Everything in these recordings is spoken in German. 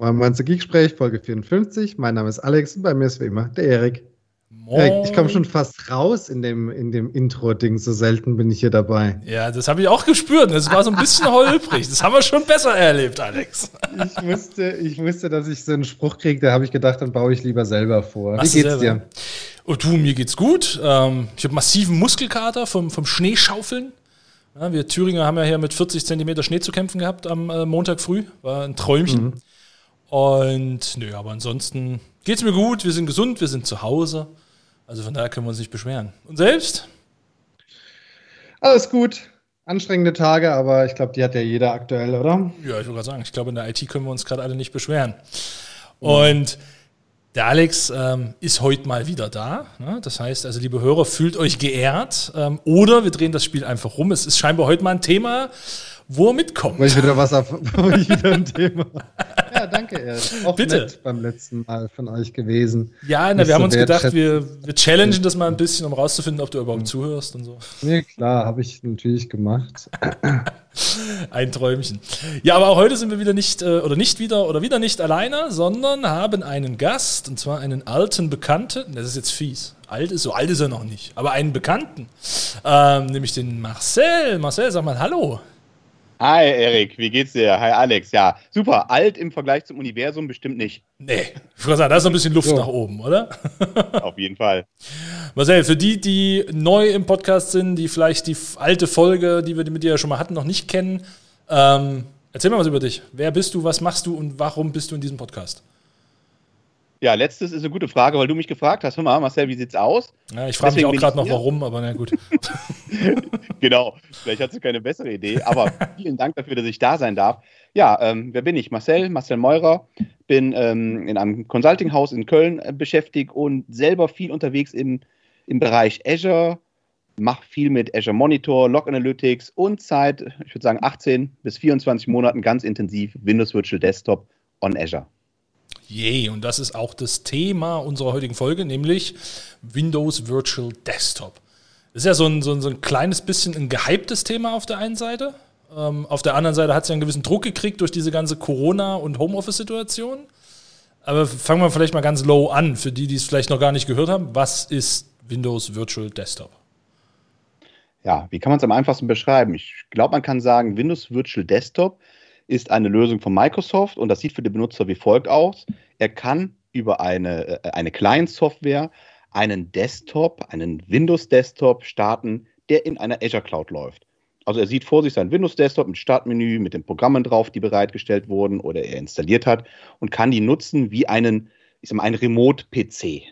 Moin Moin zu Geeksprech, Folge 54. Mein Name ist Alex und bei mir ist wie immer der Erik. Moin. ich komme schon fast raus in dem, in dem Intro-Ding, so selten bin ich hier dabei. Ja, das habe ich auch gespürt. Das war so ein bisschen holprig. Das haben wir schon besser erlebt, Alex. Ich wusste, ich wusste dass ich so einen Spruch kriege, da habe ich gedacht, dann baue ich lieber selber vor. Machst wie geht's dir? Oh, du, mir geht's gut. Ähm, ich habe massiven Muskelkater vom, vom Schneeschaufeln. Ja, wir Thüringer haben ja hier mit 40 Zentimeter Schnee zu kämpfen gehabt am äh, Montag früh. War ein Träumchen. Mhm. Und nö, aber ansonsten geht's mir gut, wir sind gesund, wir sind zu Hause. Also von daher können wir uns nicht beschweren. Und selbst? Alles gut. Anstrengende Tage, aber ich glaube, die hat ja jeder aktuell, oder? Ja, ich wollte gerade sagen, ich glaube, in der IT können wir uns gerade alle nicht beschweren. Und der Alex ähm, ist heute mal wieder da. Ne? Das heißt, also liebe Hörer, fühlt euch geehrt. Ähm, oder wir drehen das Spiel einfach rum. Es ist scheinbar heute mal ein Thema, wo er mitkommt. Weil ich wieder was auf, wieder ein Thema. Ja, danke, er Auch Bitte. nett beim letzten Mal von euch gewesen. Ja, na, wir haben uns gedacht, wir, wir challengen das mal ein bisschen, um rauszufinden, ob du überhaupt mhm. zuhörst und so. Nee, klar, habe ich natürlich gemacht. ein Träumchen. Ja, aber auch heute sind wir wieder nicht, äh, oder nicht wieder, oder wieder nicht alleine, sondern haben einen Gast, und zwar einen alten Bekannten. Das ist jetzt fies. Alt ist so alt ist er noch nicht, aber einen Bekannten. Ähm, nämlich den Marcel. Marcel, sag mal Hallo. Hi Erik, wie geht's dir? Hi Alex. Ja, super. Alt im Vergleich zum Universum bestimmt nicht. Nee, ich würde sagen, da ist noch ein bisschen Luft so. nach oben, oder? Auf jeden Fall. Marcel, für die, die neu im Podcast sind, die vielleicht die alte Folge, die wir mit dir ja schon mal hatten, noch nicht kennen, ähm, erzähl mal was über dich. Wer bist du, was machst du und warum bist du in diesem Podcast? Ja, letztes ist eine gute Frage, weil du mich gefragt hast. Hör mal, Marcel, wie sieht's aus? Ja, ich frage mich auch gerade noch, warum, aber na gut. genau, vielleicht hast du keine bessere Idee, aber vielen Dank dafür, dass ich da sein darf. Ja, ähm, wer bin ich? Marcel, Marcel Meurer, bin ähm, in einem Consulting-Haus in Köln äh, beschäftigt und selber viel unterwegs im, im Bereich Azure, mache viel mit Azure Monitor, Log Analytics und seit, ich würde sagen, 18 bis 24 Monaten ganz intensiv Windows Virtual Desktop on Azure. Yay, und das ist auch das Thema unserer heutigen Folge, nämlich Windows Virtual Desktop. Das ist ja so ein, so ein, so ein kleines bisschen ein gehyptes Thema auf der einen Seite. Ähm, auf der anderen Seite hat es ja einen gewissen Druck gekriegt durch diese ganze Corona- und Homeoffice-Situation. Aber fangen wir vielleicht mal ganz low an, für die, die es vielleicht noch gar nicht gehört haben. Was ist Windows Virtual Desktop? Ja, wie kann man es am einfachsten beschreiben? Ich glaube, man kann sagen, Windows Virtual Desktop ist eine Lösung von Microsoft und das sieht für den Benutzer wie folgt aus. Er kann über eine, äh, eine Client-Software einen Desktop, einen Windows-Desktop starten, der in einer Azure Cloud läuft. Also er sieht vor sich sein Windows-Desktop mit Startmenü, mit den Programmen drauf, die bereitgestellt wurden oder er installiert hat und kann die nutzen wie einen, ich sag mal, einen Remote-PC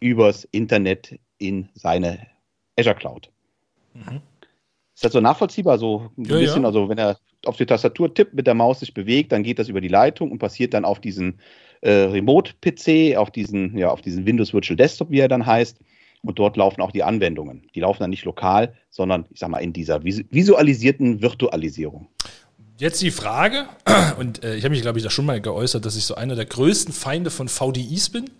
übers Internet in seine Azure Cloud. Mhm. Ist das so nachvollziehbar? So ein ja, bisschen, ja. also wenn er auf die Tastatur tippt, mit der Maus sich bewegt, dann geht das über die Leitung und passiert dann auf diesen äh, Remote-PC, auf diesen, ja, auf diesen Windows Virtual Desktop, wie er dann heißt. Und dort laufen auch die Anwendungen. Die laufen dann nicht lokal, sondern ich sag mal in dieser visualisierten Virtualisierung. Jetzt die Frage, und äh, ich habe mich, glaube ich, da schon mal geäußert, dass ich so einer der größten Feinde von VDIs bin.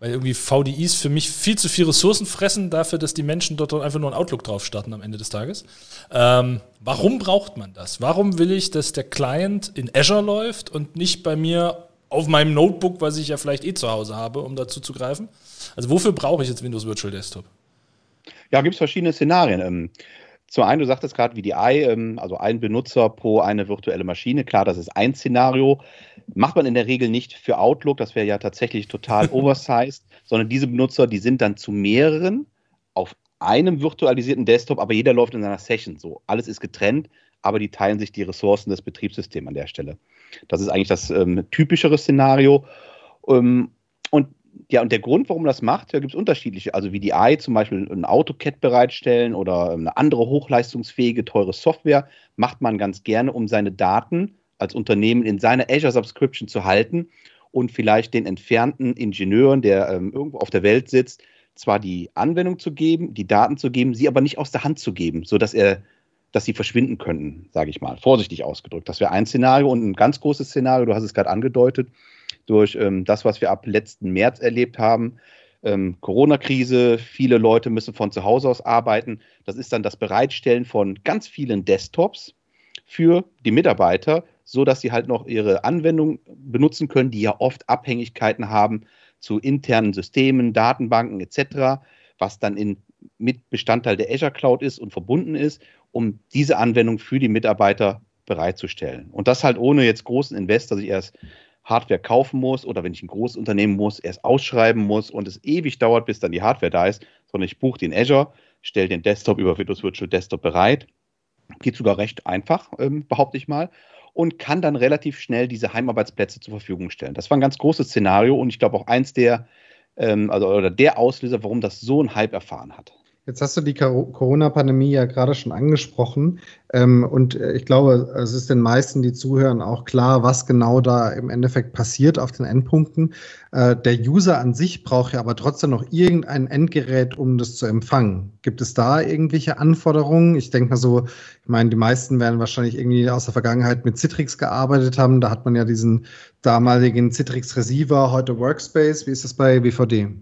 Weil irgendwie VDIs für mich viel zu viel Ressourcen fressen dafür, dass die Menschen dort einfach nur ein Outlook drauf starten am Ende des Tages. Ähm, warum braucht man das? Warum will ich, dass der Client in Azure läuft und nicht bei mir auf meinem Notebook, was ich ja vielleicht eh zu Hause habe, um dazu zu greifen? Also wofür brauche ich jetzt Windows Virtual Desktop? Ja, gibt es verschiedene Szenarien. Zum einen, du sagtest gerade VDI, ähm, also ein Benutzer pro eine virtuelle Maschine. Klar, das ist ein Szenario. Macht man in der Regel nicht für Outlook, das wäre ja tatsächlich total oversized, sondern diese Benutzer, die sind dann zu mehreren auf einem virtualisierten Desktop, aber jeder läuft in seiner Session so. Alles ist getrennt, aber die teilen sich die Ressourcen des Betriebssystems an der Stelle. Das ist eigentlich das ähm, typischere Szenario. Ähm, und ja, und der Grund, warum das macht, da gibt es unterschiedliche. Also wie die VDI zum Beispiel ein AutoCAD bereitstellen oder eine andere hochleistungsfähige, teure Software, macht man ganz gerne, um seine Daten als Unternehmen in seiner Azure Subscription zu halten und vielleicht den entfernten Ingenieuren, der ähm, irgendwo auf der Welt sitzt, zwar die Anwendung zu geben, die Daten zu geben, sie aber nicht aus der Hand zu geben, sodass er, dass sie verschwinden könnten, sage ich mal, vorsichtig ausgedrückt. Das wäre ein Szenario und ein ganz großes Szenario, du hast es gerade angedeutet, durch ähm, das, was wir ab letzten März erlebt haben. Ähm, Corona-Krise, viele Leute müssen von zu Hause aus arbeiten. Das ist dann das Bereitstellen von ganz vielen Desktops für die Mitarbeiter, so dass sie halt noch ihre Anwendung benutzen können, die ja oft Abhängigkeiten haben zu internen Systemen, Datenbanken etc., was dann in, mit Bestandteil der Azure Cloud ist und verbunden ist, um diese Anwendung für die Mitarbeiter bereitzustellen. Und das halt ohne jetzt großen Invest, dass ich erst Hardware kaufen muss oder wenn ich ein großes Unternehmen muss, erst ausschreiben muss und es ewig dauert, bis dann die Hardware da ist, sondern ich buche den Azure, stelle den Desktop über Windows Virtual Desktop bereit. Geht sogar recht einfach, ähm, behaupte ich mal. Und kann dann relativ schnell diese Heimarbeitsplätze zur Verfügung stellen. Das war ein ganz großes Szenario und ich glaube auch eins der, ähm, also oder der Auslöser, warum das so ein Hype erfahren hat. Jetzt hast du die Corona-Pandemie ja gerade schon angesprochen. Ähm, und äh, ich glaube, es ist den meisten, die zuhören, auch klar, was genau da im Endeffekt passiert auf den Endpunkten. Äh, der User an sich braucht ja aber trotzdem noch irgendein Endgerät, um das zu empfangen. Gibt es da irgendwelche Anforderungen? Ich denke mal so, ich meine, die meisten werden wahrscheinlich irgendwie aus der Vergangenheit mit Citrix gearbeitet haben. Da hat man ja diesen damaligen Citrix Receiver, heute Workspace. Wie ist das bei WVD?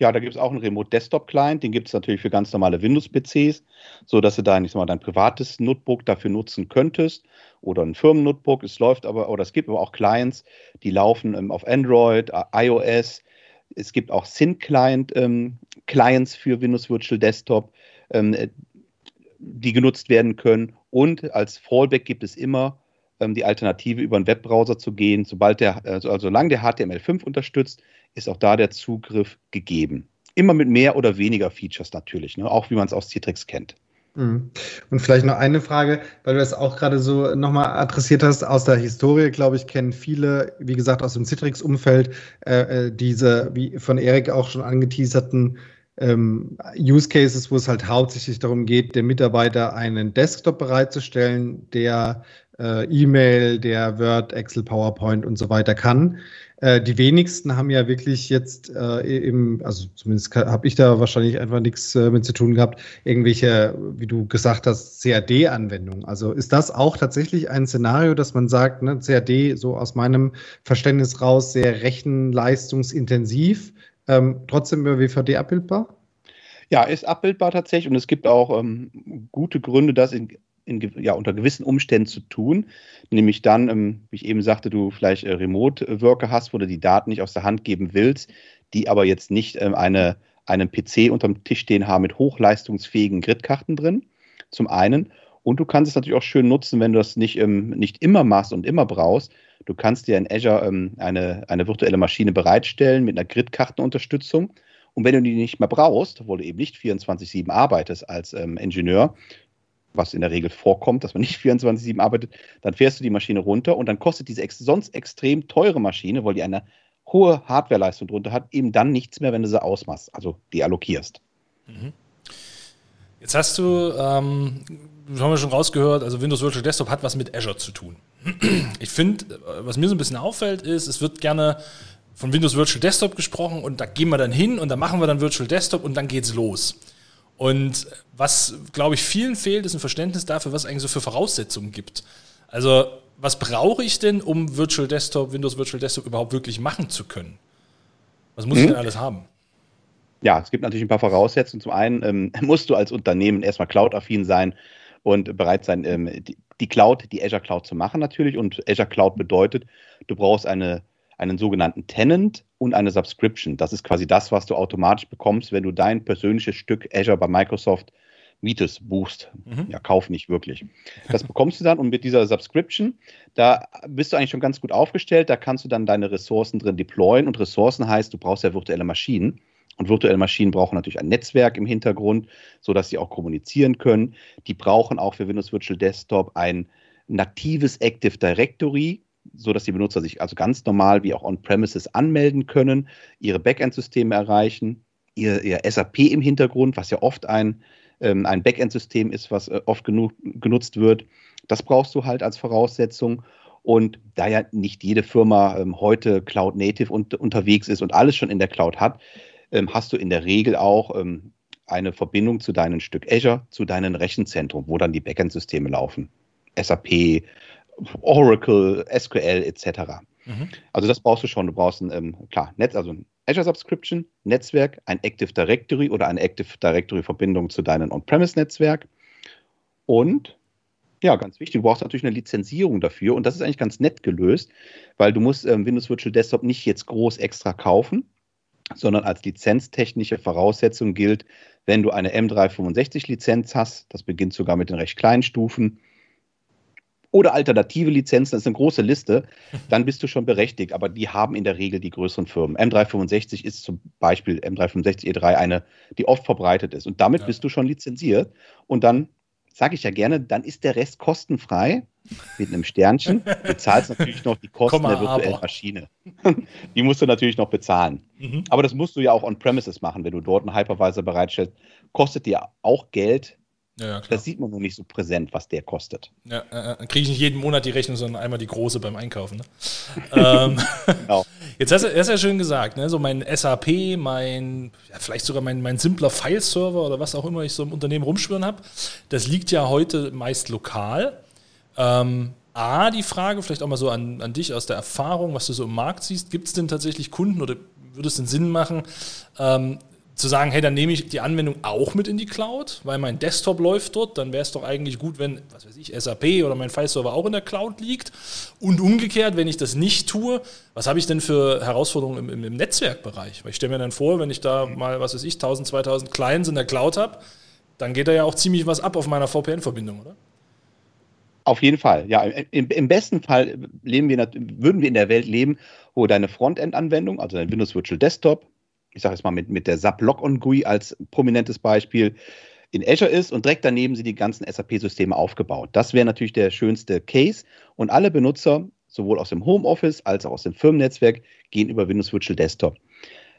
Ja, da gibt es auch einen Remote Desktop Client, den gibt es natürlich für ganz normale Windows-PCs, so dass du dein, ich sag mal, dein privates Notebook dafür nutzen könntest oder ein Firmen-Notebook. Es läuft aber, oder es gibt aber auch Clients, die laufen ähm, auf Android, iOS. Es gibt auch Syn-Client ähm, Clients für Windows Virtual Desktop, ähm, äh, die genutzt werden können. Und als Fallback gibt es immer ähm, die Alternative, über einen Webbrowser zu gehen. Sobald der, also, also solange der HTML5 unterstützt, ist auch da der Zugriff gegeben. Immer mit mehr oder weniger Features natürlich, ne? auch wie man es aus Citrix kennt. Mhm. Und vielleicht noch eine Frage, weil du das auch gerade so nochmal adressiert hast, aus der Historie, glaube ich, kennen viele, wie gesagt, aus dem Citrix-Umfeld, äh, äh, diese, wie von Erik auch schon angeteaserten, ähm, Use Cases, wo es halt hauptsächlich darum geht, dem Mitarbeiter einen Desktop bereitzustellen, der äh, E-Mail, der Word, Excel, PowerPoint und so weiter kann. Äh, die wenigsten haben ja wirklich jetzt äh, im, also zumindest habe ich da wahrscheinlich einfach nichts äh, mit zu tun gehabt, irgendwelche, wie du gesagt hast, CAD-Anwendungen. Also ist das auch tatsächlich ein Szenario, dass man sagt, ne, CAD so aus meinem Verständnis raus sehr rechenleistungsintensiv, ähm, trotzdem über WVD abbildbar? Ja, ist abbildbar tatsächlich und es gibt auch ähm, gute Gründe, das in in, ja, unter gewissen Umständen zu tun. Nämlich dann, ähm, wie ich eben sagte, du vielleicht äh, Remote-Worker hast, wo du die Daten nicht aus der Hand geben willst, die aber jetzt nicht ähm, eine, einen PC unterm Tisch stehen haben mit hochleistungsfähigen Gridkarten drin, zum einen. Und du kannst es natürlich auch schön nutzen, wenn du das nicht, ähm, nicht immer machst und immer brauchst. Du kannst dir in Azure ähm, eine, eine virtuelle Maschine bereitstellen mit einer Gridkartenunterstützung. Und wenn du die nicht mehr brauchst, obwohl du eben nicht 24-7 arbeitest als ähm, Ingenieur, was in der Regel vorkommt, dass man nicht 24-7 arbeitet, dann fährst du die Maschine runter und dann kostet diese ex sonst extrem teure Maschine, weil die eine hohe Hardwareleistung drunter hat, eben dann nichts mehr, wenn du sie ausmachst, also die allokierst. Mhm. Jetzt hast du, ähm, haben wir schon rausgehört, also Windows Virtual Desktop hat was mit Azure zu tun. Ich finde, was mir so ein bisschen auffällt, ist, es wird gerne von Windows Virtual Desktop gesprochen und da gehen wir dann hin und da machen wir dann Virtual Desktop und dann geht's los. Und was, glaube ich, vielen fehlt, ist ein Verständnis dafür, was es eigentlich so für Voraussetzungen gibt. Also, was brauche ich denn, um Virtual Desktop, Windows Virtual Desktop überhaupt wirklich machen zu können? Was muss mhm. ich denn alles haben? Ja, es gibt natürlich ein paar Voraussetzungen. Zum einen ähm, musst du als Unternehmen erstmal Cloud-affin sein und bereit sein, ähm, die, die Cloud, die Azure Cloud zu machen natürlich. Und Azure Cloud bedeutet, du brauchst eine einen sogenannten Tenant und eine Subscription. Das ist quasi das, was du automatisch bekommst, wenn du dein persönliches Stück Azure bei Microsoft mietest, buchst. Mhm. Ja, kauf nicht wirklich. Das bekommst du dann und mit dieser Subscription, da bist du eigentlich schon ganz gut aufgestellt. Da kannst du dann deine Ressourcen drin deployen und Ressourcen heißt, du brauchst ja virtuelle Maschinen. Und virtuelle Maschinen brauchen natürlich ein Netzwerk im Hintergrund, sodass sie auch kommunizieren können. Die brauchen auch für Windows Virtual Desktop ein natives Active Directory, so dass die Benutzer sich also ganz normal wie auch on-premises anmelden können, ihre Backend-Systeme erreichen, ihr, ihr, SAP im Hintergrund, was ja oft ein, ähm, ein Backend-System ist, was äh, oft genug, genutzt wird. Das brauchst du halt als Voraussetzung. Und da ja nicht jede Firma ähm, heute Cloud Native un unterwegs ist und alles schon in der Cloud hat, ähm, hast du in der Regel auch ähm, eine Verbindung zu deinem Stück Azure, zu deinem Rechenzentrum, wo dann die Backend-Systeme laufen. SAP, Oracle, SQL etc. Mhm. Also das brauchst du schon. Du brauchst ein, ähm, klar, Netz, also ein Azure Subscription, Netzwerk, ein Active Directory oder eine Active Directory Verbindung zu deinem On-Premise-Netzwerk und Ja, ganz wichtig. Du brauchst natürlich eine Lizenzierung dafür und das ist eigentlich ganz nett gelöst, weil du musst ähm, Windows Virtual Desktop nicht jetzt groß extra kaufen, sondern als lizenztechnische Voraussetzung gilt, wenn du eine M365-Lizenz hast, das beginnt sogar mit den recht kleinen Stufen, oder alternative Lizenzen, das ist eine große Liste, dann bist du schon berechtigt. Aber die haben in der Regel die größeren Firmen. M365 ist zum Beispiel M365 E3 eine, die oft verbreitet ist. Und damit ja. bist du schon lizenziert. Und dann sage ich ja gerne, dann ist der Rest kostenfrei mit einem Sternchen. Du zahlst natürlich noch die Kosten der virtuellen aber. Maschine. die musst du natürlich noch bezahlen. Mhm. Aber das musst du ja auch on-premises machen, wenn du dort einen Hypervisor bereitstellst. Kostet dir auch Geld, ja, das sieht man nur nicht so präsent, was der kostet. Ja, äh, dann kriege ich nicht jeden Monat die Rechnung, sondern einmal die große beim Einkaufen. Ne? ähm, genau. Jetzt hast du, hast ja schön gesagt, ne? so mein SAP, mein, ja, vielleicht sogar mein, mein simpler File-Server oder was auch immer ich so im Unternehmen rumschwören habe, das liegt ja heute meist lokal. Ähm, A, die Frage, vielleicht auch mal so an, an dich aus der Erfahrung, was du so im Markt siehst, gibt es denn tatsächlich Kunden oder würde es denn Sinn machen, ähm, zu sagen, hey, dann nehme ich die Anwendung auch mit in die Cloud, weil mein Desktop läuft dort, dann wäre es doch eigentlich gut, wenn, was weiß ich, SAP oder mein File-Server auch in der Cloud liegt. Und umgekehrt, wenn ich das nicht tue, was habe ich denn für Herausforderungen im, im, im Netzwerkbereich? Weil ich stelle mir dann vor, wenn ich da mal, was weiß ich, 1000, 2000 Clients in der Cloud habe, dann geht da ja auch ziemlich was ab auf meiner VPN-Verbindung, oder? Auf jeden Fall, ja. Im, Im, besten Fall leben wir, würden wir in der Welt leben, wo deine Frontend-Anwendung, also dein Windows Virtual Desktop, ich sage jetzt mal mit, mit der SAP Log-on GUI als prominentes Beispiel, in Azure ist und direkt daneben sind die ganzen SAP-Systeme aufgebaut. Das wäre natürlich der schönste Case und alle Benutzer, sowohl aus dem Homeoffice als auch aus dem Firmennetzwerk, gehen über Windows Virtual Desktop.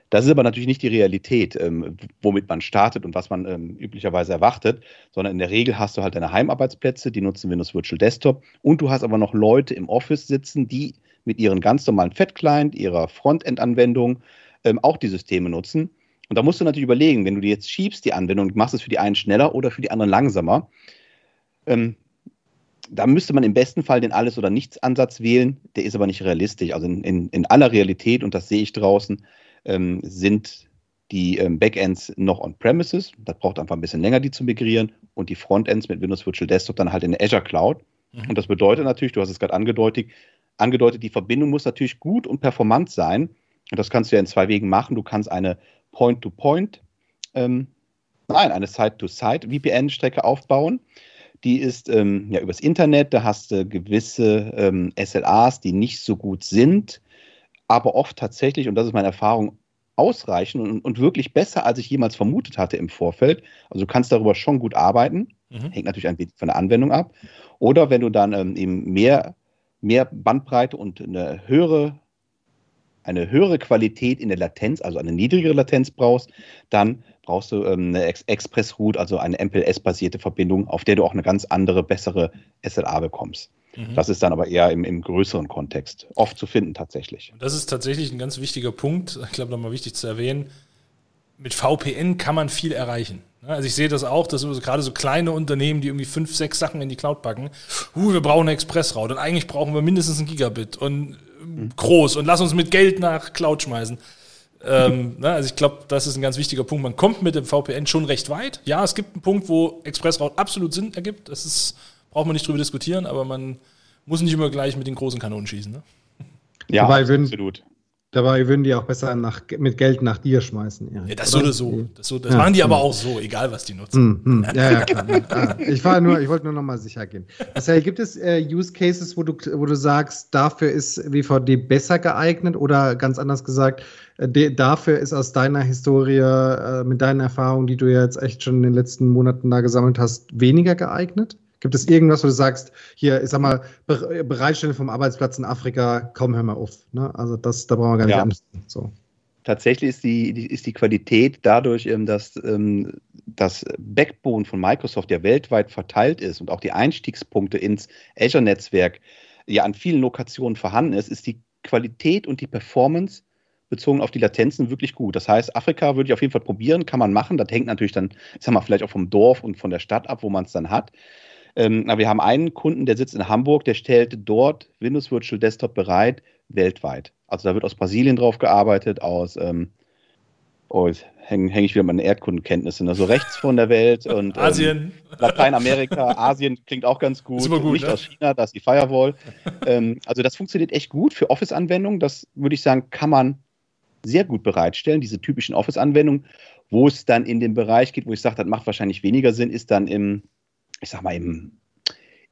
Das ist aber natürlich nicht die Realität, ähm, womit man startet und was man ähm, üblicherweise erwartet, sondern in der Regel hast du halt deine Heimarbeitsplätze, die nutzen Windows Virtual Desktop und du hast aber noch Leute im Office sitzen, die mit ihren ganz normalen Fat-Client, ihrer Frontend-Anwendung, ähm, auch die Systeme nutzen. Und da musst du natürlich überlegen, wenn du die jetzt schiebst, die Anwendung, machst es für die einen schneller oder für die anderen langsamer. Ähm, da müsste man im besten Fall den Alles- oder Nichts-Ansatz wählen. Der ist aber nicht realistisch. Also in, in, in aller Realität, und das sehe ich draußen, ähm, sind die ähm, Backends noch on-premises. Das braucht einfach ein bisschen länger, die zu migrieren. Und die Frontends mit Windows Virtual Desktop dann halt in der Azure Cloud. Mhm. Und das bedeutet natürlich, du hast es gerade angedeutet, angedeutet, die Verbindung muss natürlich gut und performant sein. Und das kannst du ja in zwei Wegen machen. Du kannst eine Point-to-Point, ähm, nein, eine Side-to-Side-VPN-Strecke aufbauen. Die ist ähm, ja übers Internet, da hast du gewisse ähm, SLAs, die nicht so gut sind, aber oft tatsächlich, und das ist meine Erfahrung, ausreichen und, und wirklich besser, als ich jemals vermutet hatte im Vorfeld. Also du kannst darüber schon gut arbeiten, mhm. hängt natürlich ein bisschen von der Anwendung ab. Oder wenn du dann ähm, eben mehr, mehr Bandbreite und eine höhere eine höhere Qualität in der Latenz, also eine niedrigere Latenz brauchst, dann brauchst du ähm, eine Ex Express-Route, also eine MPLS-basierte Verbindung, auf der du auch eine ganz andere, bessere SLA bekommst. Mhm. Das ist dann aber eher im, im, größeren Kontext oft zu finden tatsächlich. Das ist tatsächlich ein ganz wichtiger Punkt, ich glaube nochmal wichtig zu erwähnen. Mit VPN kann man viel erreichen. Also ich sehe das auch, dass gerade so kleine Unternehmen, die irgendwie fünf, sechs Sachen in die Cloud packen, uh, wir brauchen eine Express-Route und eigentlich brauchen wir mindestens ein Gigabit und groß und lass uns mit Geld nach Cloud schmeißen. Ähm, na, also ich glaube, das ist ein ganz wichtiger Punkt. Man kommt mit dem VPN schon recht weit. Ja, es gibt einen Punkt, wo Expressroute absolut Sinn ergibt. Das ist, braucht man nicht drüber diskutieren, aber man muss nicht immer gleich mit den großen Kanonen schießen. Ne? Ja, Dabei absolut. Dabei würden die auch besser nach, mit Geld nach dir schmeißen. Ja, das oder? so. Das, so, das ja, machen die aber auch so, egal was die nutzen. Mm, mm, ja, ja, klar. Ich, war nur, ich wollte nur noch mal sicher gehen. Marcel, gibt es äh, Use Cases, wo du, wo du sagst, dafür ist WVD besser geeignet oder ganz anders gesagt, äh, dafür ist aus deiner Historie, äh, mit deinen Erfahrungen, die du ja jetzt echt schon in den letzten Monaten da gesammelt hast, weniger geeignet? Gibt es irgendwas, wo du sagst, hier, ich sag mal, Bereitstellen vom Arbeitsplatz in Afrika, komm, hör mal auf. Ne? Also das, da brauchen wir gar nicht ja. Angst. So. Tatsächlich ist die, die, ist die Qualität dadurch, ähm, dass ähm, das Backbone von Microsoft ja weltweit verteilt ist und auch die Einstiegspunkte ins Azure-Netzwerk ja an vielen Lokationen vorhanden ist, ist die Qualität und die Performance bezogen auf die Latenzen wirklich gut. Das heißt, Afrika würde ich auf jeden Fall probieren, kann man machen. Das hängt natürlich dann, ich sag mal, vielleicht auch vom Dorf und von der Stadt ab, wo man es dann hat. Ähm, aber wir haben einen Kunden, der sitzt in Hamburg, der stellt dort Windows Virtual Desktop bereit, weltweit. Also da wird aus Brasilien drauf gearbeitet, aus, ähm, oh, jetzt hänge häng ich wieder meine Erdkundenkenntnisse, ne? so rechts von der Welt und ähm, Asien. Lateinamerika, Asien klingt auch ganz gut. Ist gut Nicht ne? aus China, da ist die Firewall. ähm, also das funktioniert echt gut für Office-Anwendungen. Das würde ich sagen, kann man sehr gut bereitstellen, diese typischen Office-Anwendungen. Wo es dann in den Bereich geht, wo ich sage, das macht wahrscheinlich weniger Sinn, ist dann im, ich sag mal, im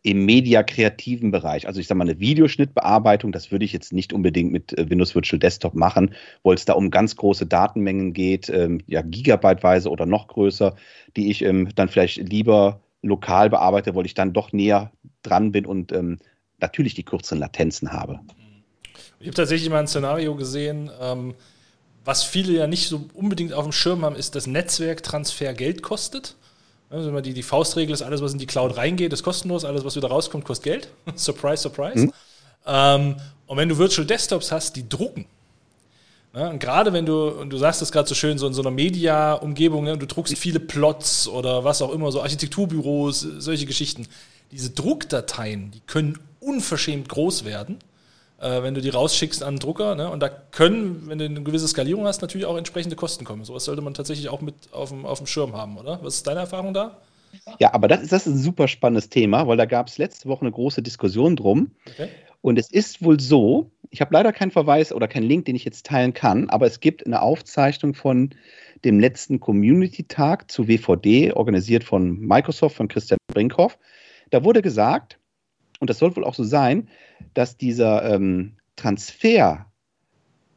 im mediakreativen Bereich. Also ich sage mal, eine Videoschnittbearbeitung, das würde ich jetzt nicht unbedingt mit äh, Windows Virtual Desktop machen, weil es da um ganz große Datenmengen geht, ähm, ja gigabyteweise oder noch größer, die ich ähm, dann vielleicht lieber lokal bearbeite, weil ich dann doch näher dran bin und ähm, natürlich die kürzeren Latenzen habe. Ich habe tatsächlich mal ein Szenario gesehen, ähm, was viele ja nicht so unbedingt auf dem Schirm haben, ist, dass Netzwerktransfer Geld kostet. Also die, die Faustregel ist, alles, was in die Cloud reingeht, ist kostenlos, alles, was wieder rauskommt, kostet Geld. surprise, surprise. Mhm. Ähm, und wenn du Virtual Desktops hast, die drucken. Ja, und gerade wenn du, und du sagst es gerade so schön, so in so einer Media-Umgebung, ne, du druckst viele Plots oder was auch immer, so Architekturbüros, solche Geschichten. Diese Druckdateien, die können unverschämt groß werden äh, wenn du die rausschickst an den Drucker. Ne? Und da können, wenn du eine gewisse Skalierung hast, natürlich auch entsprechende Kosten kommen. Sowas sollte man tatsächlich auch mit auf dem, auf dem Schirm haben, oder? Was ist deine Erfahrung da? Ja, aber das ist, das ist ein super spannendes Thema, weil da gab es letzte Woche eine große Diskussion drum. Okay. Und es ist wohl so, ich habe leider keinen Verweis oder keinen Link, den ich jetzt teilen kann, aber es gibt eine Aufzeichnung von dem letzten Community-Tag zu WVD, organisiert von Microsoft, von Christian Brinkhoff. Da wurde gesagt, und das soll wohl auch so sein, dass dieser ähm, Transfer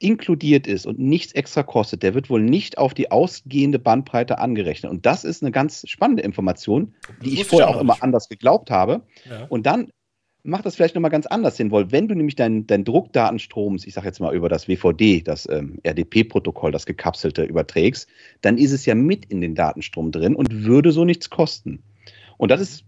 inkludiert ist und nichts extra kostet, der wird wohl nicht auf die ausgehende Bandbreite angerechnet. Und das ist eine ganz spannende Information, die ich vorher auch, auch immer anders geglaubt habe. Ja. Und dann macht das vielleicht nochmal ganz anders Sinn, weil wenn du nämlich deinen dein Druckdatenstrom, ich sage jetzt mal über das WVD, das ähm, RDP-Protokoll, das gekapselte überträgst, dann ist es ja mit in den Datenstrom drin und würde so nichts kosten. Und das ist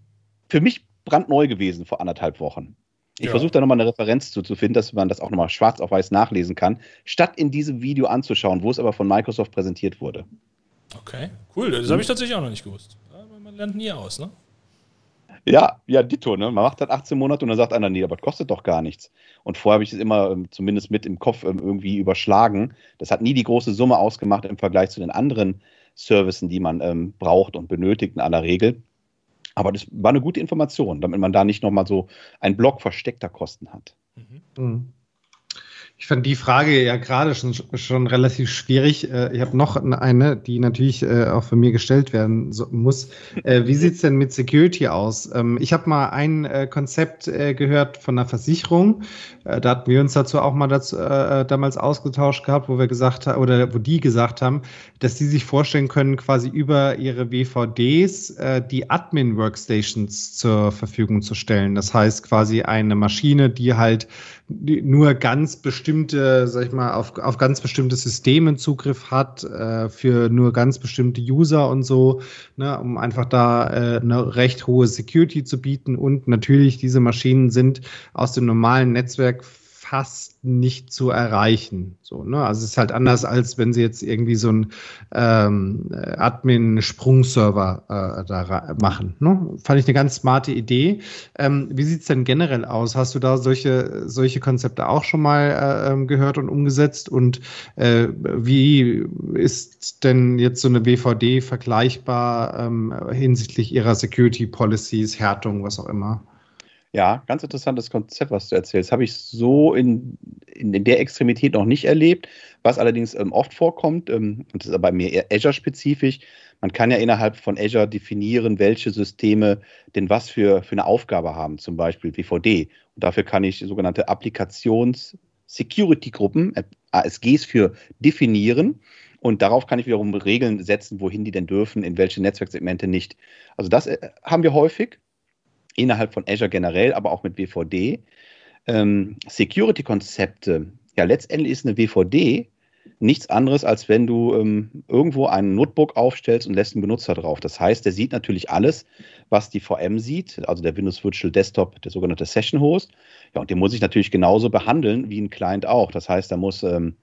für mich brandneu gewesen vor anderthalb Wochen. Ich ja. versuche da nochmal eine Referenz zu, zu finden, dass man das auch nochmal schwarz auf weiß nachlesen kann, statt in diesem Video anzuschauen, wo es aber von Microsoft präsentiert wurde. Okay, cool. Das habe ich tatsächlich auch noch nicht gewusst. Man lernt nie aus, ne? Ja, ja, Ditto, ne? Man macht das 18 Monate und dann sagt einer, nee, aber das kostet doch gar nichts. Und vorher habe ich es immer ähm, zumindest mit im Kopf ähm, irgendwie überschlagen. Das hat nie die große Summe ausgemacht im Vergleich zu den anderen Services, die man ähm, braucht und benötigt in aller Regel. Aber das war eine gute Information, damit man da nicht nochmal so einen Block versteckter Kosten hat. Mhm. Ich fand die Frage ja gerade schon, schon relativ schwierig. Äh, ich habe noch eine, die natürlich äh, auch von mir gestellt werden muss. Äh, wie sieht es denn mit Security aus? Ähm, ich habe mal ein Konzept gehört von einer Versicherung. Da hatten wir uns dazu auch mal dazu, damals ausgetauscht gehabt, wo wir gesagt haben, oder wo die gesagt haben, dass sie sich vorstellen können, quasi über ihre WVDs die Admin-Workstations zur Verfügung zu stellen. Das heißt quasi eine Maschine, die halt nur ganz bestimmte, sag ich mal, auf, auf ganz bestimmte Systeme Zugriff hat, äh, für nur ganz bestimmte User und so, ne, um einfach da äh, eine recht hohe Security zu bieten. Und natürlich, diese Maschinen sind aus dem normalen Netzwerk fast nicht zu erreichen. So, ne? Also es ist halt anders, als wenn sie jetzt irgendwie so einen ähm, Admin-Sprungserver äh, da machen. Ne? Fand ich eine ganz smarte Idee. Ähm, wie sieht es denn generell aus? Hast du da solche, solche Konzepte auch schon mal äh, ähm, gehört und umgesetzt? Und äh, wie ist denn jetzt so eine WVD vergleichbar ähm, hinsichtlich ihrer Security Policies, Härtung, was auch immer? Ja, ganz interessantes Konzept, was du erzählst. Habe ich so in, in, in, der Extremität noch nicht erlebt, was allerdings ähm, oft vorkommt, ähm, und das ist aber bei mir eher Azure-spezifisch. Man kann ja innerhalb von Azure definieren, welche Systeme denn was für, für eine Aufgabe haben, zum Beispiel WVD. Und dafür kann ich sogenannte Applikations-Security-Gruppen, äh, ASGs für definieren. Und darauf kann ich wiederum Regeln setzen, wohin die denn dürfen, in welche Netzwerksegmente nicht. Also das äh, haben wir häufig innerhalb von Azure generell, aber auch mit WVD. Ähm, Security-Konzepte, ja, letztendlich ist eine WVD nichts anderes, als wenn du ähm, irgendwo ein Notebook aufstellst und lässt einen Benutzer drauf. Das heißt, der sieht natürlich alles, was die VM sieht, also der Windows Virtual Desktop, der sogenannte Session Host. Ja, und den muss ich natürlich genauso behandeln wie ein Client auch. Das heißt, da muss ähm,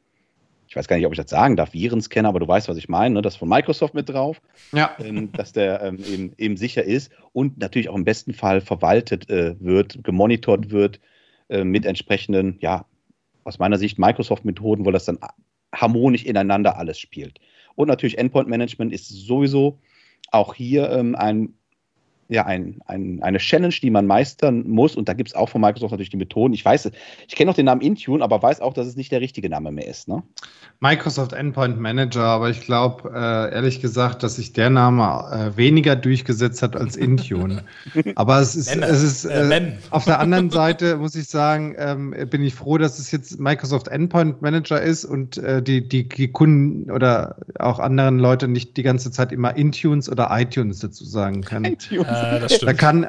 ich weiß gar nicht, ob ich das sagen darf, Virenscanner, aber du weißt, was ich meine, ne? das von Microsoft mit drauf, ja. ähm, dass der ähm, eben, eben, sicher ist und natürlich auch im besten Fall verwaltet äh, wird, gemonitort wird äh, mit entsprechenden, ja, aus meiner Sicht Microsoft-Methoden, wo das dann harmonisch ineinander alles spielt. Und natürlich Endpoint Management ist sowieso auch hier ähm, ein ja, ein, ein, eine Challenge, die man meistern muss. Und da gibt es auch von Microsoft natürlich die Methoden. Ich weiß, ich kenne noch den Namen Intune, aber weiß auch, dass es nicht der richtige Name mehr ist. Ne? Microsoft Endpoint Manager, aber ich glaube, äh, ehrlich gesagt, dass sich der Name äh, weniger durchgesetzt hat als Intune. aber es ist, es ist äh, äh auf der anderen Seite, muss ich sagen, ähm, bin ich froh, dass es jetzt Microsoft Endpoint Manager ist und äh, die, die, die Kunden oder auch anderen Leute nicht die ganze Zeit immer Intunes oder iTunes dazu sagen können. iTunes. Äh, das stimmt. Da kann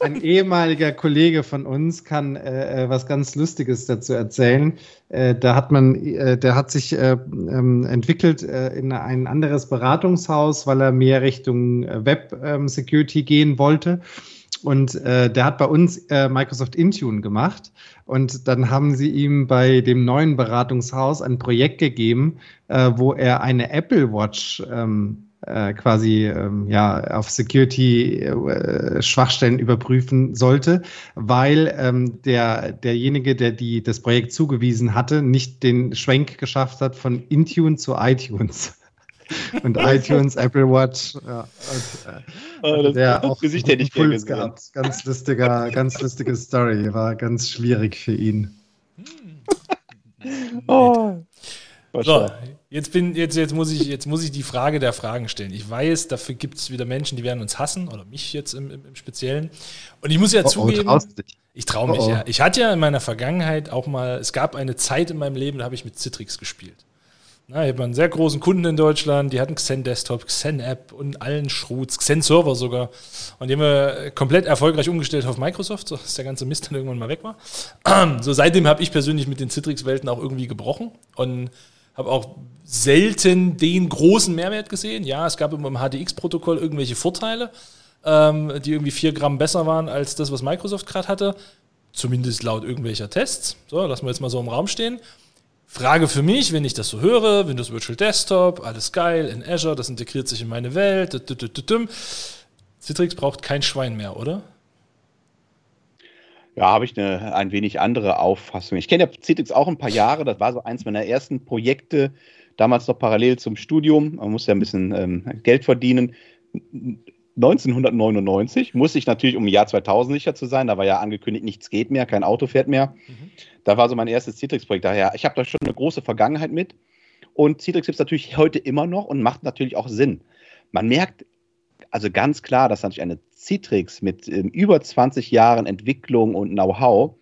ein ehemaliger Kollege von uns kann äh, äh, was ganz Lustiges dazu erzählen. Äh, da hat man, äh, der hat sich äh, ähm, entwickelt äh, in ein anderes Beratungshaus, weil er mehr Richtung Web ähm, Security gehen wollte. Und der hat bei uns Microsoft Intune gemacht. Und dann haben sie ihm bei dem neuen Beratungshaus ein Projekt gegeben, wo er eine Apple Watch ähm, äh, quasi ähm, ja auf Security-Schwachstellen äh, überprüfen sollte, weil ähm, der derjenige, der die das Projekt zugewiesen hatte, nicht den Schwenk geschafft hat von Intune zu iTunes. und iTunes, Apple Watch, ja, und, äh, oh, das, der auch Gesicht hätte ich Puls gehabt. Ganz lustiger, ganz lustige Story, war ganz schwierig für ihn. oh. So, Jetzt, bin, jetzt, jetzt, muss ich, jetzt muss ich die Frage der Fragen stellen. Ich weiß, dafür gibt es wieder Menschen, die werden uns hassen, oder mich jetzt im, im, im Speziellen. Und ich muss ja oh, oh zugeben, oh, ich traue mich oh, ja. Ich hatte ja in meiner Vergangenheit auch mal, es gab eine Zeit in meinem Leben, da habe ich mit Citrix gespielt. Na, ich habe einen sehr großen Kunden in Deutschland, die hatten Xen Desktop, Xen App und allen Schruts, Xen Server sogar. Und die haben wir komplett erfolgreich umgestellt auf Microsoft, so dass der ganze Mist dann irgendwann mal weg war. So seitdem habe ich persönlich mit den Citrix-Welten auch irgendwie gebrochen und habe auch selten den großen Mehrwert gesehen. Ja, es gab im HDX-Protokoll irgendwelche Vorteile, ähm, die irgendwie vier Gramm besser waren als das, was Microsoft gerade hatte. Zumindest laut irgendwelcher Tests. So, lassen wir jetzt mal so im Raum stehen. Frage für mich, wenn ich das so höre, Windows Virtual Desktop, alles geil, in Azure, das integriert sich in meine Welt. Citrix braucht kein Schwein mehr, oder? Ja, habe ich eine ein wenig andere Auffassung. Ich kenne ja Citrix auch ein paar Jahre. Das war so eins meiner ersten Projekte, damals noch parallel zum Studium. Man muss ja ein bisschen ähm, Geld verdienen. 1999 muss ich natürlich um Jahr 2000 sicher zu sein. Da war ja angekündigt, nichts geht mehr, kein Auto fährt mehr. Mhm. Da war so mein erstes Citrix-Projekt. Daher, ich habe da schon eine große Vergangenheit mit. Und Citrix gibt es natürlich heute immer noch und macht natürlich auch Sinn. Man merkt also ganz klar, dass natürlich eine Citrix mit ähm, über 20 Jahren Entwicklung und Know-how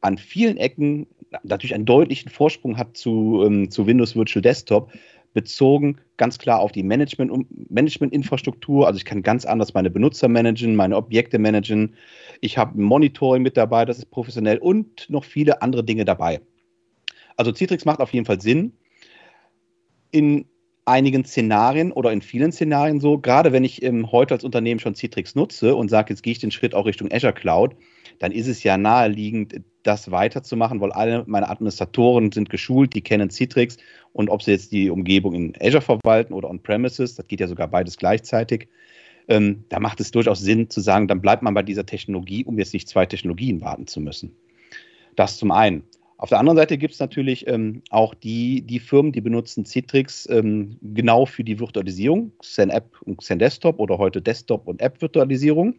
an vielen Ecken natürlich einen deutlichen Vorsprung hat zu, ähm, zu Windows Virtual Desktop, bezogen ganz klar auf die Management, Management-Infrastruktur. Also ich kann ganz anders meine Benutzer managen, meine Objekte managen. Ich habe ein Monitoring mit dabei, das ist professionell und noch viele andere Dinge dabei. Also Citrix macht auf jeden Fall Sinn. In einigen Szenarien oder in vielen Szenarien so, gerade wenn ich ähm, heute als Unternehmen schon Citrix nutze und sage, jetzt gehe ich den Schritt auch Richtung Azure Cloud, dann ist es ja naheliegend, das weiterzumachen, weil alle meine Administratoren sind geschult, die kennen Citrix und ob sie jetzt die Umgebung in Azure verwalten oder on-premises, das geht ja sogar beides gleichzeitig, ähm, da macht es durchaus Sinn zu sagen, dann bleibt man bei dieser Technologie, um jetzt nicht zwei Technologien warten zu müssen. Das zum einen. Auf der anderen Seite gibt es natürlich ähm, auch die, die Firmen, die benutzen Citrix ähm, genau für die Virtualisierung, Xen App und Xen Desktop oder heute Desktop- und App-Virtualisierung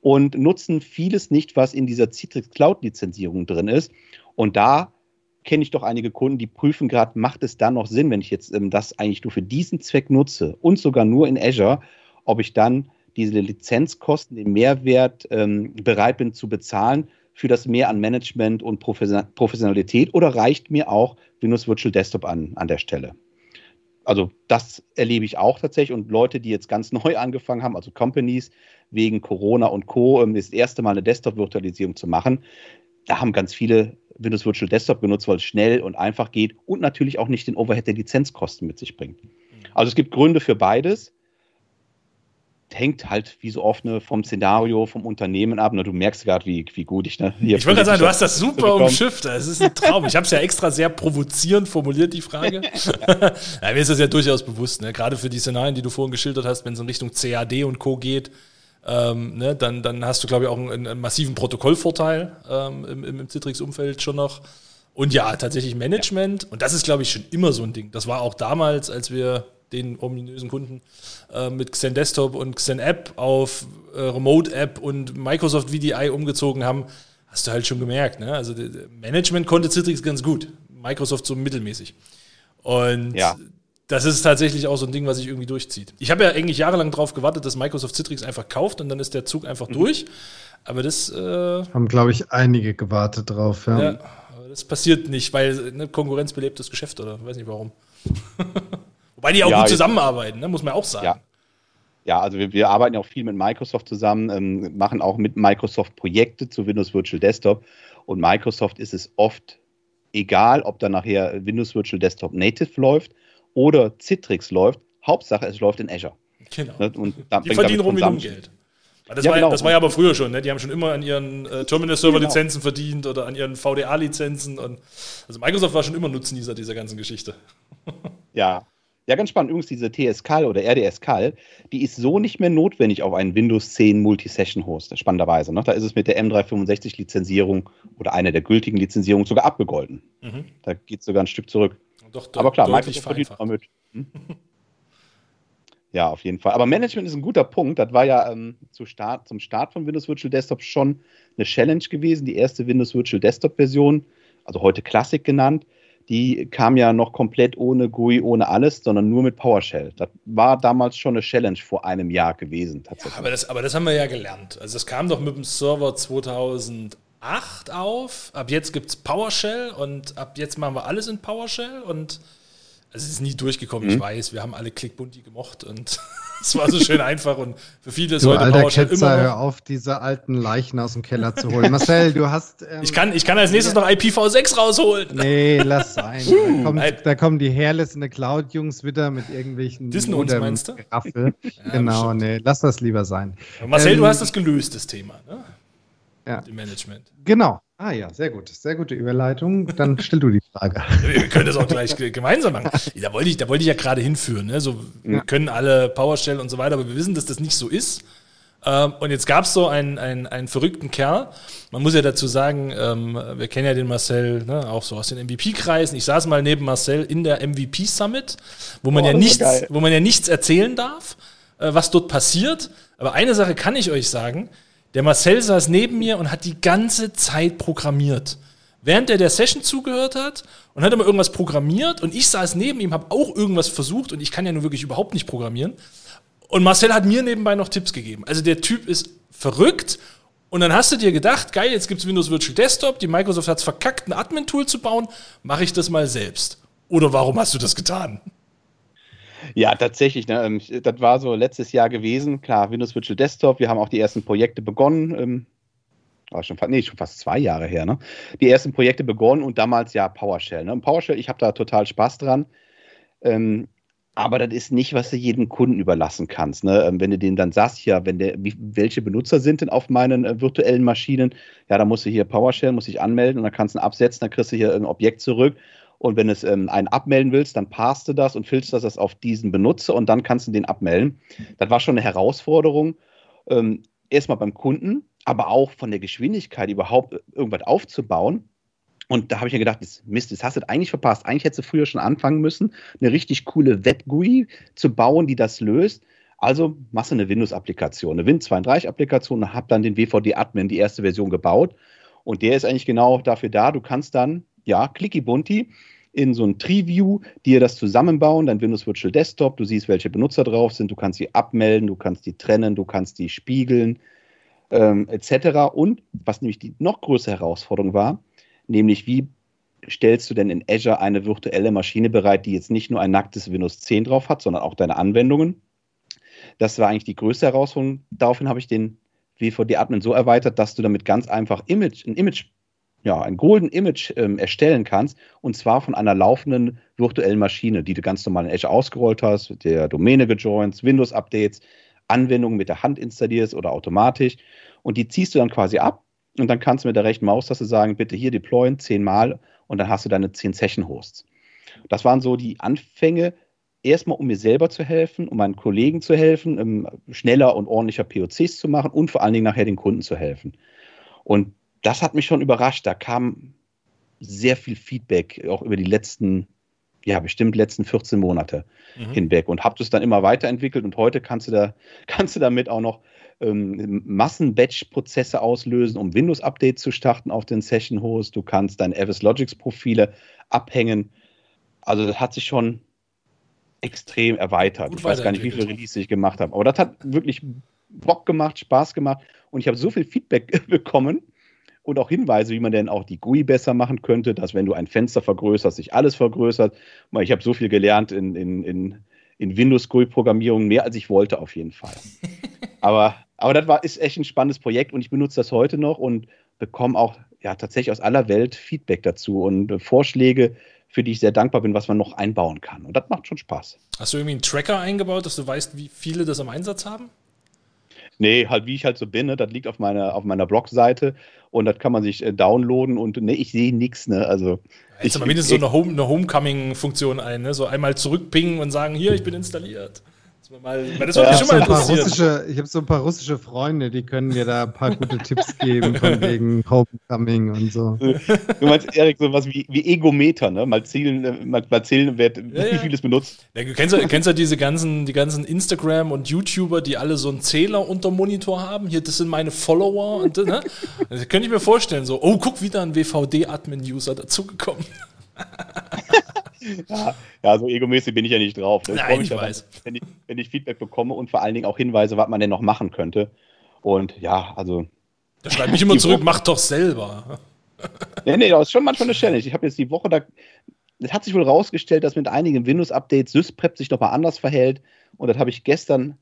und nutzen vieles nicht, was in dieser Citrix Cloud-Lizenzierung drin ist. Und da kenne ich doch einige Kunden, die prüfen gerade, macht es dann noch Sinn, wenn ich jetzt ähm, das eigentlich nur für diesen Zweck nutze und sogar nur in Azure, ob ich dann diese Lizenzkosten, den Mehrwert ähm, bereit bin zu bezahlen, für das mehr an Management und Professionalität oder reicht mir auch Windows Virtual Desktop an, an der Stelle? Also das erlebe ich auch tatsächlich und Leute, die jetzt ganz neu angefangen haben, also Companies wegen Corona und Co. das erste Mal eine Desktop-Virtualisierung zu machen, da haben ganz viele Windows Virtual Desktop benutzt, weil es schnell und einfach geht und natürlich auch nicht den Overhead der Lizenzkosten mit sich bringt. Also es gibt Gründe für beides hängt halt wie so oft ne, vom Szenario, vom Unternehmen ab. Ne? Du merkst gerade, wie, wie gut ich ne, hier. Ich wollte gerade sagen, du hast das super umschifft. Es ist ein Traum. Ich habe es ja extra sehr provozierend formuliert, die Frage. ja, mir ist das ja durchaus bewusst. Ne? Gerade für die Szenarien, die du vorhin geschildert hast, wenn es in Richtung CAD und Co. geht, ähm, ne, dann, dann hast du, glaube ich, auch einen, einen massiven Protokollvorteil ähm, im, im Citrix-Umfeld schon noch. Und ja, tatsächlich Management. Und das ist, glaube ich, schon immer so ein Ding. Das war auch damals, als wir den ominösen Kunden, äh, mit Xen Desktop und Xen App auf äh, Remote App und Microsoft VDI umgezogen haben, hast du halt schon gemerkt. Ne? Also Management konnte Citrix ganz gut, Microsoft so mittelmäßig. Und ja. das ist tatsächlich auch so ein Ding, was sich irgendwie durchzieht. Ich habe ja eigentlich jahrelang darauf gewartet, dass Microsoft Citrix einfach kauft und dann ist der Zug einfach mhm. durch. Aber das. Äh, Haben, glaube ich, einige gewartet drauf, ja. ja aber das passiert nicht, weil ne, Konkurrenz belebt das Geschäft oder weiß nicht warum. Wobei die auch ja, gut zusammenarbeiten, ne, muss man auch sagen. Ja. Ja, also wir, wir, arbeiten ja auch viel mit Microsoft zusammen, ähm, machen auch mit Microsoft Projekte zu Windows Virtual Desktop. Und Microsoft ist es oft egal, ob da nachher Windows Virtual Desktop Native läuft oder Citrix läuft. Hauptsache, es läuft in Azure. Genau. Ne? Und die verdienen rum wie Geld. Das, ja, war, genau. das war ja aber früher schon, ne? Die haben schon immer an ihren äh, Terminal-Server-Lizenzen genau. verdient oder an ihren VDA-Lizenzen. also Microsoft war schon immer Nutznießer dieser ganzen Geschichte. Ja. Ja, ganz spannend. Übrigens, diese TS-Cal oder RDS-Cal, die ist so nicht mehr notwendig auf einen Windows 10 Multi-Session-Host, spannenderweise. Ne? Da ist es mit der M365-Lizenzierung oder einer der gültigen Lizenzierungen sogar abgegolten. Mhm. Da geht es sogar ein Stück zurück. Doch, aber klar, Microsoft verdient mal mit. Hm? Ja, auf jeden Fall. Aber Management ist ein guter Punkt. Das war ja ähm, zu Start, zum Start von Windows Virtual Desktop schon eine Challenge gewesen. Die erste Windows Virtual Desktop Version, also heute Classic genannt, die kam ja noch komplett ohne GUI, ohne alles, sondern nur mit PowerShell. Das war damals schon eine Challenge vor einem Jahr gewesen, tatsächlich. Ja, aber, das, aber das haben wir ja gelernt. Also, das kam doch mit dem Server 2008 auf. Ab jetzt gibt es PowerShell und ab jetzt machen wir alles in PowerShell und es ist nie durchgekommen, mhm. ich weiß, wir haben alle Clickbunti gemocht und es war so schön einfach und für viele ist du heute alter Ketzer, immer noch. hör auf, diese alten Leichen aus dem Keller zu holen. Marcel, du hast... Ähm, ich, kann, ich kann als nächstes noch IPv6 rausholen. Nee, lass sein. Da, kommt, da kommen die Hairless in der Cloud-Jungs wieder mit irgendwelchen... Dissen uns, meinst du? Raffel. ja, genau, bestimmt. nee, lass das lieber sein. Marcel, ähm, du hast das gelöst, das Thema, ne? Ja. Im Management. Genau. Ah ja, sehr gut. Sehr gute Überleitung. Dann stell du die Frage. Wir können das auch gleich gemeinsam machen. Da wollte ich, da wollte ich ja gerade hinführen. Ne? So, wir ja. können alle PowerShell und so weiter, aber wir wissen, dass das nicht so ist. Ähm, und jetzt gab es so einen, einen, einen verrückten Kerl. Man muss ja dazu sagen, ähm, wir kennen ja den Marcel ne, auch so aus den MVP-Kreisen. Ich saß mal neben Marcel in der MVP Summit, wo man, oh, ja, nichts, wo man ja nichts erzählen darf, äh, was dort passiert. Aber eine Sache kann ich euch sagen. Der Marcel saß neben mir und hat die ganze Zeit programmiert. Während er der Session zugehört hat und hat immer irgendwas programmiert und ich saß neben ihm, habe auch irgendwas versucht und ich kann ja nun wirklich überhaupt nicht programmieren. Und Marcel hat mir nebenbei noch Tipps gegeben. Also der Typ ist verrückt und dann hast du dir gedacht, geil, jetzt gibt es Windows Virtual Desktop, die Microsoft hat es verkackt, ein Admin-Tool zu bauen, mache ich das mal selbst. Oder warum hast du das getan? Ja, tatsächlich. Ne, ähm, das war so letztes Jahr gewesen. Klar, Windows Virtual Desktop. Wir haben auch die ersten Projekte begonnen. Ähm, war schon, nee, schon fast zwei Jahre her. Ne? Die ersten Projekte begonnen und damals ja PowerShell. Ne? Und PowerShell, ich habe da total Spaß dran. Ähm, aber das ist nicht, was du jedem Kunden überlassen kannst. Ne? Ähm, wenn du denen dann sagst, ja, wenn der, wie, welche Benutzer sind denn auf meinen äh, virtuellen Maschinen, ja, dann musst du hier PowerShell, musst dich anmelden und dann kannst du ihn absetzen, dann kriegst du hier ein Objekt zurück und wenn es ähm, einen abmelden willst, dann passt du das und filterst das auf diesen Benutzer und dann kannst du den abmelden. Das war schon eine Herausforderung. Ähm, erstmal beim Kunden, aber auch von der Geschwindigkeit überhaupt irgendwas aufzubauen. Und da habe ich mir gedacht, Mist, das hast du eigentlich verpasst. Eigentlich hättest du früher schon anfangen müssen, eine richtig coole Web-GUI zu bauen, die das löst. Also machst du eine Windows-Applikation, eine Win32-Applikation und hab dann den WVD-Admin, die erste Version, gebaut. Und der ist eigentlich genau dafür da. Du kannst dann, ja, Clicky Bunti, in so ein Tree-View, dir das zusammenbauen, dein Windows Virtual Desktop, du siehst, welche Benutzer drauf sind, du kannst sie abmelden, du kannst die trennen, du kannst die spiegeln, ähm, etc. Und was nämlich die noch größere Herausforderung war, nämlich wie stellst du denn in Azure eine virtuelle Maschine bereit, die jetzt nicht nur ein nacktes Windows 10 drauf hat, sondern auch deine Anwendungen. Das war eigentlich die größte Herausforderung. Daraufhin habe ich den WVD-Admin so erweitert, dass du damit ganz einfach Image, ein Image ja, ein Golden Image ähm, erstellen kannst, und zwar von einer laufenden virtuellen Maschine, die du ganz normal in Azure ausgerollt hast, der Domäne gejoint, Windows-Updates, Anwendungen mit der Hand installierst oder automatisch. Und die ziehst du dann quasi ab und dann kannst du mit der rechten Maustaste sagen, bitte hier deployen, zehnmal und dann hast du deine zehn Session-Hosts. Das waren so die Anfänge, erstmal um mir selber zu helfen, um meinen Kollegen zu helfen, um schneller und ordentlicher POCs zu machen und vor allen Dingen nachher den Kunden zu helfen. Und das hat mich schon überrascht. Da kam sehr viel Feedback, auch über die letzten ja, bestimmt letzten 14 Monate mhm. hinweg und habe das dann immer weiterentwickelt und heute kannst du da, kannst du damit auch noch ähm, Massen-Batch-Prozesse auslösen, um Windows-Updates zu starten auf den Session-Host. Du kannst deine Avis Logics-Profile abhängen. Also das hat sich schon extrem erweitert. Gut ich weiß gar nicht, wie viele Releases ich gemacht habe. Aber das hat wirklich Bock gemacht, Spaß gemacht. Und ich habe so viel Feedback bekommen und auch Hinweise, wie man denn auch die GUI besser machen könnte, dass wenn du ein Fenster vergrößerst, sich alles vergrößert. Ich habe so viel gelernt in, in, in, in Windows-GUI-Programmierung, mehr als ich wollte auf jeden Fall. aber, aber das war, ist echt ein spannendes Projekt und ich benutze das heute noch und bekomme auch ja, tatsächlich aus aller Welt Feedback dazu und äh, Vorschläge, für die ich sehr dankbar bin, was man noch einbauen kann. Und das macht schon Spaß. Hast du irgendwie einen Tracker eingebaut, dass du weißt, wie viele das am Einsatz haben? Nee, halt wie ich halt so bin, ne? das liegt auf meiner, auf meiner Blogseite und das kann man sich äh, downloaden und nee, ich sehe nichts, ne? Also. Jetzt aber mindestens so eine, Home, eine Homecoming-Funktion ein, ne? So einmal zurückpingen und sagen, hier, ich bin installiert. Mal, das ja, mich schon mal interessieren. ich habe so ein paar russische Freunde, die können dir da ein paar gute Tipps geben, von wegen Homecoming und so. Du meinst, Erik, sowas wie, wie Egometer, ne? Mal zählen, mal, mal zählen wer, ja, wie viel es benutzt. Ja, du kennst ja, kennst ja diese ganzen, die ganzen Instagram und YouTuber, die alle so einen Zähler unter Monitor haben. Hier, das sind meine Follower. Und, ne? Das könnte ich mir vorstellen, so, oh, guck, wieder ein WVD-Admin-User dazugekommen. ja, ja, so egomäßig bin ich ja nicht drauf. Ich Nein, ich daran, weiß. Wenn ich, wenn ich Feedback bekomme und vor allen Dingen auch Hinweise, was man denn noch machen könnte. Und ja, also. Da schreibt mich immer zurück, Woche, mach doch selber. nee, nee, das ist schon manchmal eine Challenge. Ich habe jetzt die Woche da. Es hat sich wohl rausgestellt, dass mit einigen Windows-Updates SysPrep sich nochmal anders verhält. Und das habe ich gestern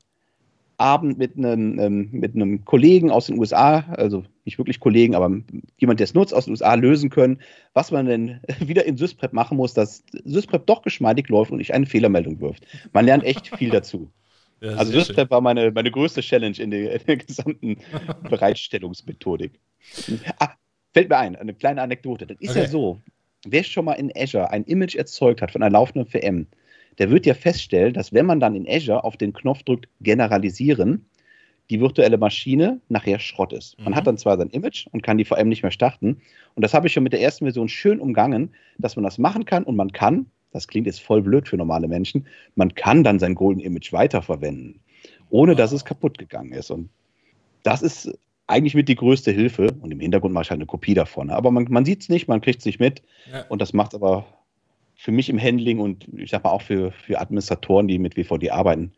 Abend mit einem, ähm, mit einem Kollegen aus den USA, also nicht wirklich Kollegen, aber jemand, der es nutzt, aus den USA lösen können, was man denn wieder in SysPrep machen muss, dass SysPrep doch geschmeidig läuft und nicht eine Fehlermeldung wirft. Man lernt echt viel dazu. Ja, also SysPrep war meine, meine größte Challenge in der, in der gesamten Bereitstellungsmethodik. Ah, fällt mir ein, eine kleine Anekdote. Das ist okay. ja so, wer schon mal in Azure ein Image erzeugt hat von einer laufenden VM, der wird ja feststellen, dass wenn man dann in Azure auf den Knopf drückt, generalisieren, die virtuelle Maschine nachher Schrott ist. Man mhm. hat dann zwar sein Image und kann die VM nicht mehr starten. Und das habe ich schon mit der ersten Version schön umgangen, dass man das machen kann und man kann, das klingt jetzt voll blöd für normale Menschen, man kann dann sein Golden Image weiterverwenden, ohne wow. dass es kaputt gegangen ist. Und das ist eigentlich mit die größte Hilfe. Und im Hintergrund mache ich halt eine Kopie davon. Aber man, man sieht es nicht, man kriegt es nicht mit. Ja. Und das macht aber für mich im Handling und ich sag mal auch für, für Administratoren, die mit WVD arbeiten,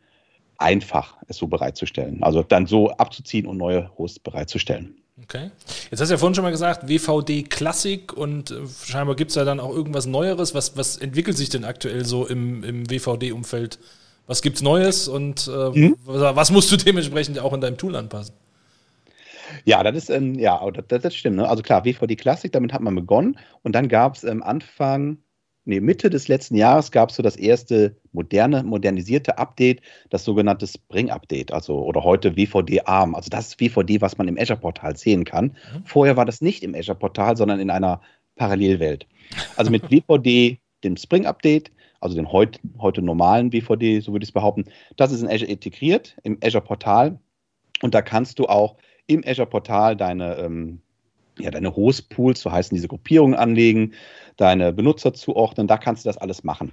einfach, es so bereitzustellen. Also dann so abzuziehen und neue Hosts bereitzustellen. Okay. Jetzt hast du ja vorhin schon mal gesagt, WVD Classic und äh, scheinbar gibt es ja dann auch irgendwas Neueres. Was, was entwickelt sich denn aktuell so im, im WVD-Umfeld? Was gibt es Neues und äh, mhm. was, was, musst du dementsprechend auch in deinem Tool anpassen? Ja, das ist, ähm, ja, das, das stimmt. Ne? Also klar, WVD Classic, damit hat man begonnen und dann gab es ähm, Anfang nee, Mitte des letzten Jahres gab es so das erste moderne, modernisierte Update, das sogenannte Spring Update, also oder heute WVD ARM. Also das ist WVD, was man im Azure-Portal sehen kann. Mhm. Vorher war das nicht im Azure-Portal, sondern in einer Parallelwelt. Also mit WVD, dem Spring Update, also den heut, heute normalen WVD, so würde ich es behaupten, das ist in Azure integriert, im Azure-Portal. Und da kannst du auch im Azure-Portal deine ähm, ja, deine Host-Pools, so heißen diese Gruppierungen anlegen, deine Benutzer zuordnen, da kannst du das alles machen.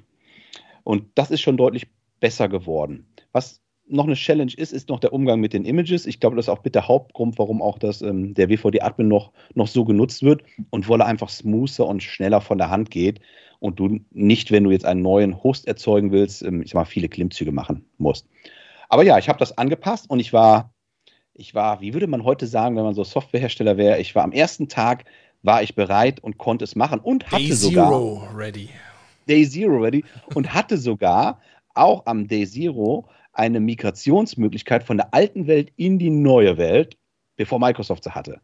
Und das ist schon deutlich besser geworden. Was noch eine Challenge ist, ist noch der Umgang mit den Images. Ich glaube, das ist auch mit der Hauptgrund, warum auch das, ähm, der WVD-Admin noch, noch so genutzt wird und weil er einfach smoother und schneller von der Hand geht und du nicht, wenn du jetzt einen neuen Host erzeugen willst, ähm, ich sag mal, viele Klimmzüge machen musst. Aber ja, ich habe das angepasst und ich war ich war, wie würde man heute sagen, wenn man so Softwarehersteller wäre, ich war am ersten Tag, war ich bereit und konnte es machen und hatte Day sogar. Zero ready. Day Zero ready und hatte sogar auch am Day Zero eine Migrationsmöglichkeit von der alten Welt in die neue Welt, bevor Microsoft sie hatte.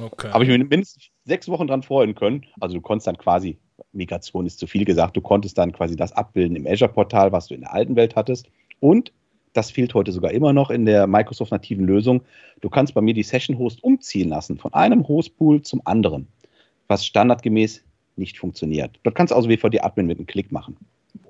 Okay. Habe ich mir mindestens sechs Wochen dran freuen können. Also du konntest dann quasi, Migration ist zu viel gesagt, du konntest dann quasi das abbilden im Azure-Portal, was du in der alten Welt hattest. Und das fehlt heute sogar immer noch in der Microsoft-nativen Lösung. Du kannst bei mir die Session-Host umziehen lassen von einem Hostpool zum anderen, was standardgemäß nicht funktioniert. Dort kannst du also WVD-Admin mit einem Klick machen.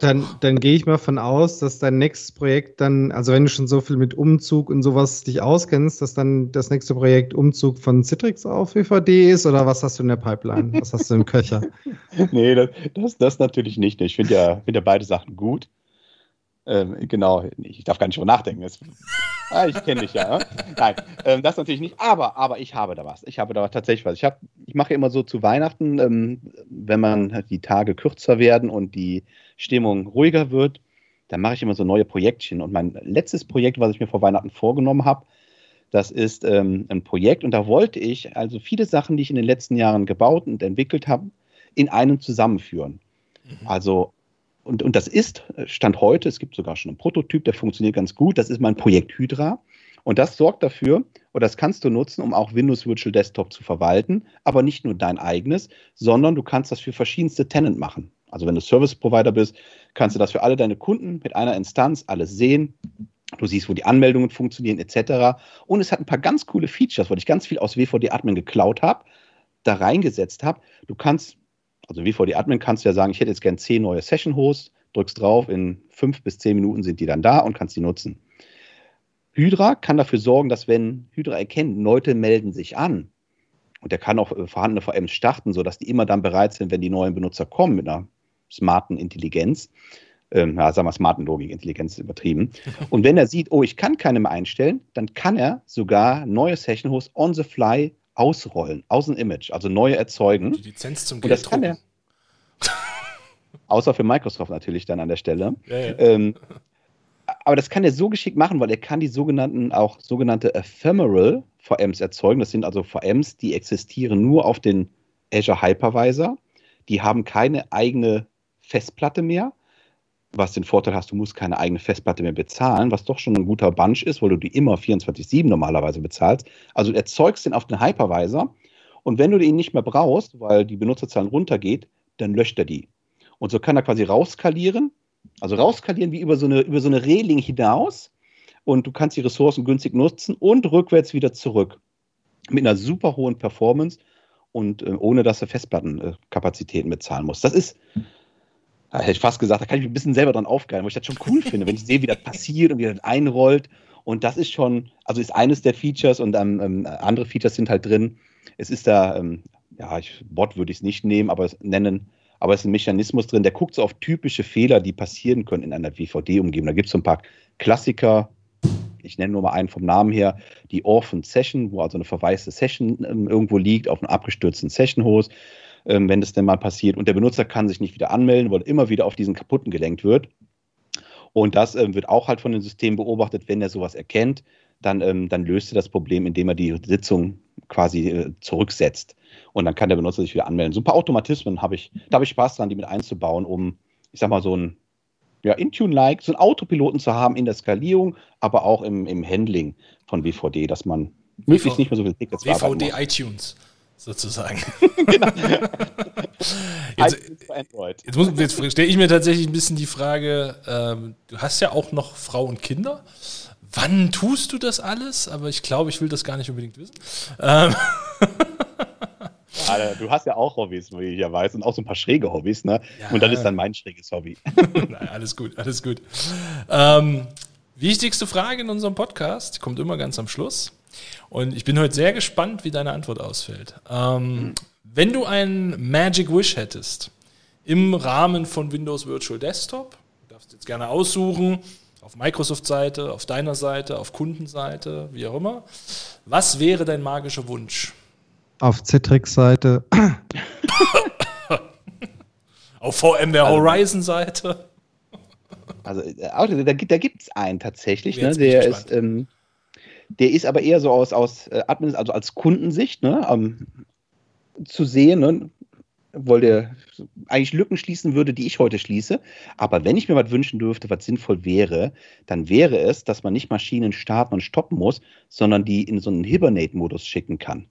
Dann, dann gehe ich mal von aus, dass dein nächstes Projekt dann, also wenn du schon so viel mit Umzug und sowas dich auskennst, dass dann das nächste Projekt Umzug von Citrix auf WVD ist oder was hast du in der Pipeline? Was hast du im Köcher? nee, das, das, das natürlich nicht. Ich finde ja, find ja beide Sachen gut. Ähm, genau, ich darf gar nicht drüber nachdenken. Das, ah, ich kenne dich ja. Ne? Nein, ähm, das natürlich nicht. Aber, aber ich habe da was. Ich habe da tatsächlich was. Ich, hab, ich mache immer so zu Weihnachten, ähm, wenn man die Tage kürzer werden und die Stimmung ruhiger wird, dann mache ich immer so neue Projektchen. Und mein letztes Projekt, was ich mir vor Weihnachten vorgenommen habe, das ist ähm, ein Projekt und da wollte ich also viele Sachen, die ich in den letzten Jahren gebaut und entwickelt habe, in einem zusammenführen. Mhm. Also und, und das ist Stand heute, es gibt sogar schon einen Prototyp, der funktioniert ganz gut. Das ist mein Projekt Hydra. Und das sorgt dafür, oder das kannst du nutzen, um auch Windows Virtual Desktop zu verwalten, aber nicht nur dein eigenes, sondern du kannst das für verschiedenste Tenant machen. Also wenn du Service Provider bist, kannst du das für alle deine Kunden mit einer Instanz alles sehen. Du siehst, wo die Anmeldungen funktionieren, etc. Und es hat ein paar ganz coole Features, weil ich ganz viel aus WVD Admin geklaut habe, da reingesetzt habe. Du kannst also VVD Admin kannst du ja sagen, ich hätte jetzt gern zehn neue Session Hosts, drückst drauf, in fünf bis zehn Minuten sind die dann da und kannst die nutzen. Hydra kann dafür sorgen, dass wenn Hydra erkennt, Leute melden sich an und der kann auch äh, vorhandene VMs starten, sodass die immer dann bereit sind, wenn die neuen Benutzer kommen mit einer smarten Intelligenz. Ähm, ja, sagen wir smarten Logik, Intelligenz ist übertrieben. Und wenn er sieht, oh, ich kann keine mehr einstellen, dann kann er sogar neue Session Hosts on the fly ausrollen, aus dem Image, also neue erzeugen. Die Lizenz zum Geld das kann er. Außer für Microsoft natürlich dann an der Stelle. Ja, ja. Ähm, aber das kann er so geschickt machen, weil er kann die sogenannten, auch sogenannte Ephemeral VMs erzeugen. Das sind also VMs, die existieren nur auf den Azure Hypervisor. Die haben keine eigene Festplatte mehr, was den Vorteil hast, du musst keine eigene Festplatte mehr bezahlen, was doch schon ein guter Bunch ist, weil du die immer 24-7 normalerweise bezahlst. Also du erzeugst den auf den Hypervisor und wenn du den nicht mehr brauchst, weil die Benutzerzahlen runtergeht, dann löscht er die. Und so kann er quasi rauskalieren, also rauskalieren wie über so eine, über so eine Reling hinaus und du kannst die Ressourcen günstig nutzen und rückwärts wieder zurück. Mit einer super hohen Performance und äh, ohne dass du Festplattenkapazitäten bezahlen musst. Das ist, hätte ich fast gesagt, da kann ich mich ein bisschen selber dran aufgeilen, weil ich das schon cool finde, wenn ich sehe, wie das passiert und wie das einrollt. Und das ist schon, also ist eines der Features und ähm, ähm andere Features sind halt drin. Es ist da, ähm, ja, ich, Bot würde ich es nicht nehmen, aber es nennen, aber es ist ein Mechanismus drin, der guckt so auf typische Fehler, die passieren können in einer WVD-Umgebung. Da gibt es so ein paar Klassiker, ich nenne nur mal einen vom Namen her, die Orphan Session, wo also eine verwaiste Session ähm, irgendwo liegt auf einem abgestürzten Session-Host ähm, wenn das denn mal passiert. Und der Benutzer kann sich nicht wieder anmelden, weil immer wieder auf diesen kaputten gelenkt wird. Und das ähm, wird auch halt von dem System beobachtet, wenn er sowas erkennt, dann, ähm, dann löst er das Problem, indem er die Sitzung quasi äh, zurücksetzt. Und dann kann der Benutzer sich wieder anmelden. So ein paar Automatismen habe ich, da habe ich Spaß dran, die mit einzubauen, um, ich sag mal, so ein ja, Intune-like, so einen Autopiloten zu haben in der Skalierung, aber auch im, im Handling von WVD, dass man möglichst nicht mehr so viel Tickets WVD iTunes sozusagen. genau. jetzt, jetzt, jetzt stelle ich mir tatsächlich ein bisschen die Frage, ähm, du hast ja auch noch Frau und Kinder. Wann tust du das alles? Aber ich glaube, ich will das gar nicht unbedingt wissen. Ähm. Ja, du hast ja auch Hobbys, wie ich ja weiß, und auch so ein paar schräge Hobbys, ne? Ja. Und das ist dann mein schräges Hobby. Nein, alles gut, alles gut. Ähm, wichtigste Frage in unserem Podcast kommt immer ganz am Schluss. Und ich bin heute sehr gespannt, wie deine Antwort ausfällt. Ähm, wenn du einen Magic Wish hättest im Rahmen von Windows Virtual Desktop, du darfst jetzt gerne aussuchen, auf Microsoft-Seite, auf deiner Seite, auf Kundenseite, wie auch immer. Was wäre dein magischer Wunsch? Auf Citrix-Seite. auf VMware also- Horizon-Seite. Also äh, da, da gibt es einen tatsächlich, ne, der ist ähm, der ist aber eher so aus, aus äh, Admin, also als Kundensicht ne, ähm, zu sehen, ne, weil der eigentlich Lücken schließen würde, die ich heute schließe. Aber wenn ich mir was wünschen dürfte, was sinnvoll wäre, dann wäre es, dass man nicht Maschinen starten und stoppen muss, sondern die in so einen Hibernate-Modus schicken kann.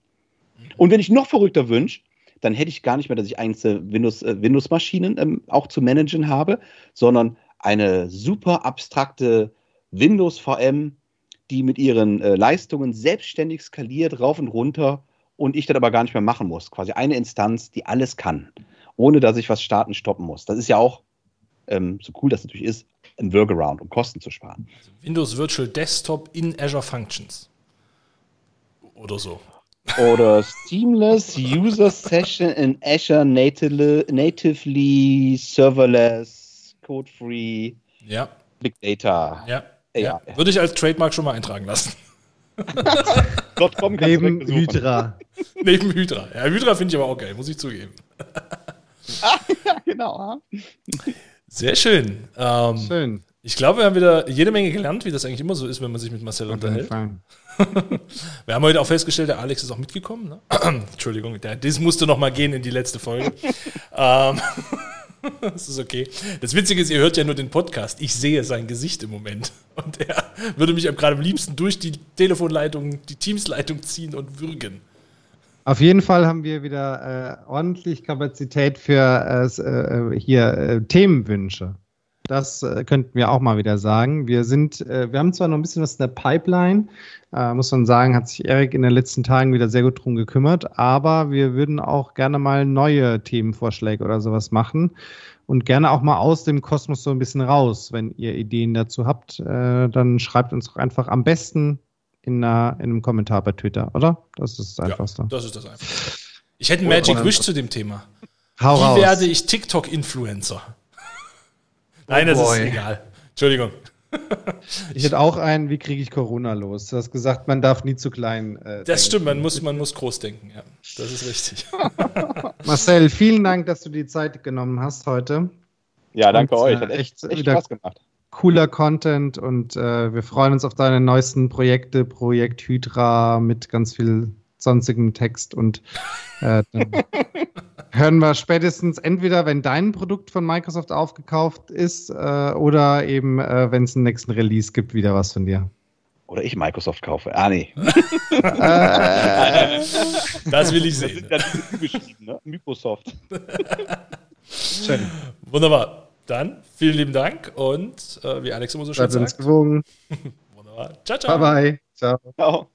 Und wenn ich noch verrückter wünsche, dann hätte ich gar nicht mehr, dass ich einzelne Windows, äh, Windows-Maschinen ähm, auch zu managen habe, sondern eine super abstrakte Windows-VM, die mit ihren äh, Leistungen selbstständig skaliert, rauf und runter und ich das aber gar nicht mehr machen muss. Quasi eine Instanz, die alles kann, ohne dass ich was starten, stoppen muss. Das ist ja auch ähm, so cool das natürlich ist, ein Workaround, um Kosten zu sparen. Also Windows Virtual Desktop in Azure Functions. Oder so. Oder Seamless User Session in Azure natively, natively serverless, code-free, ja. Big Data. Ja. Ja. ja. Würde ich als Trademark schon mal eintragen lassen. Neben Hydra. Neben Hydra. Ja, Hydra finde ich aber auch geil, muss ich zugeben. ah, ja, genau. Sehr schön. Ähm, schön. Ich glaube, wir haben wieder jede Menge gelernt, wie das eigentlich immer so ist, wenn man sich mit Marcel unterhält. wir haben heute auch festgestellt, der Alex ist auch mitgekommen. Ne? Entschuldigung, der, das musste noch mal gehen in die letzte Folge. ähm, das ist okay. Das Witzige ist, ihr hört ja nur den Podcast. Ich sehe sein Gesicht im Moment. Und er würde mich gerade am liebsten durch die Telefonleitung, die Teams-Leitung ziehen und würgen. Auf jeden Fall haben wir wieder äh, ordentlich Kapazität für äh, äh hier äh, Themenwünsche. Das äh, könnten wir auch mal wieder sagen. Wir sind, äh, wir haben zwar noch ein bisschen was in der Pipeline, äh, muss man sagen, hat sich Erik in den letzten Tagen wieder sehr gut drum gekümmert, aber wir würden auch gerne mal neue Themenvorschläge oder sowas machen und gerne auch mal aus dem Kosmos so ein bisschen raus. Wenn ihr Ideen dazu habt, äh, dann schreibt uns doch einfach am besten in, einer, in einem Kommentar bei Twitter, oder? Das ist das Einfachste. Ja, das ist das Einfachste. Ich hätte einen Magic Wish zu dem Thema. Hau Wie raus. werde ich TikTok-Influencer? Nein, das ist egal. Entschuldigung. Ich hätte auch einen, wie kriege ich Corona los? Du hast gesagt, man darf nie zu klein. Äh, das stimmt, man muss, man muss groß denken, ja. Das ist richtig. Marcel, vielen Dank, dass du die Zeit genommen hast heute. Ja, danke und, euch. Hat echt, echt Spaß gemacht. Cooler Content und äh, wir freuen uns auf deine neuesten Projekte, Projekt Hydra mit ganz viel sonstigem Text und äh, hören wir spätestens entweder, wenn dein Produkt von Microsoft aufgekauft ist äh, oder eben, äh, wenn es einen nächsten Release gibt, wieder was von dir. Oder ich Microsoft kaufe. Ah, nee. das will ich sehen. Das sind ja geschrieben, ne? Microsoft. Schön. Wunderbar. Dann vielen lieben Dank und äh, wie Alex immer so schön sagt. uns gewogen. Wunderbar. Ciao, ciao. Bye, bye. Ciao. Ciao.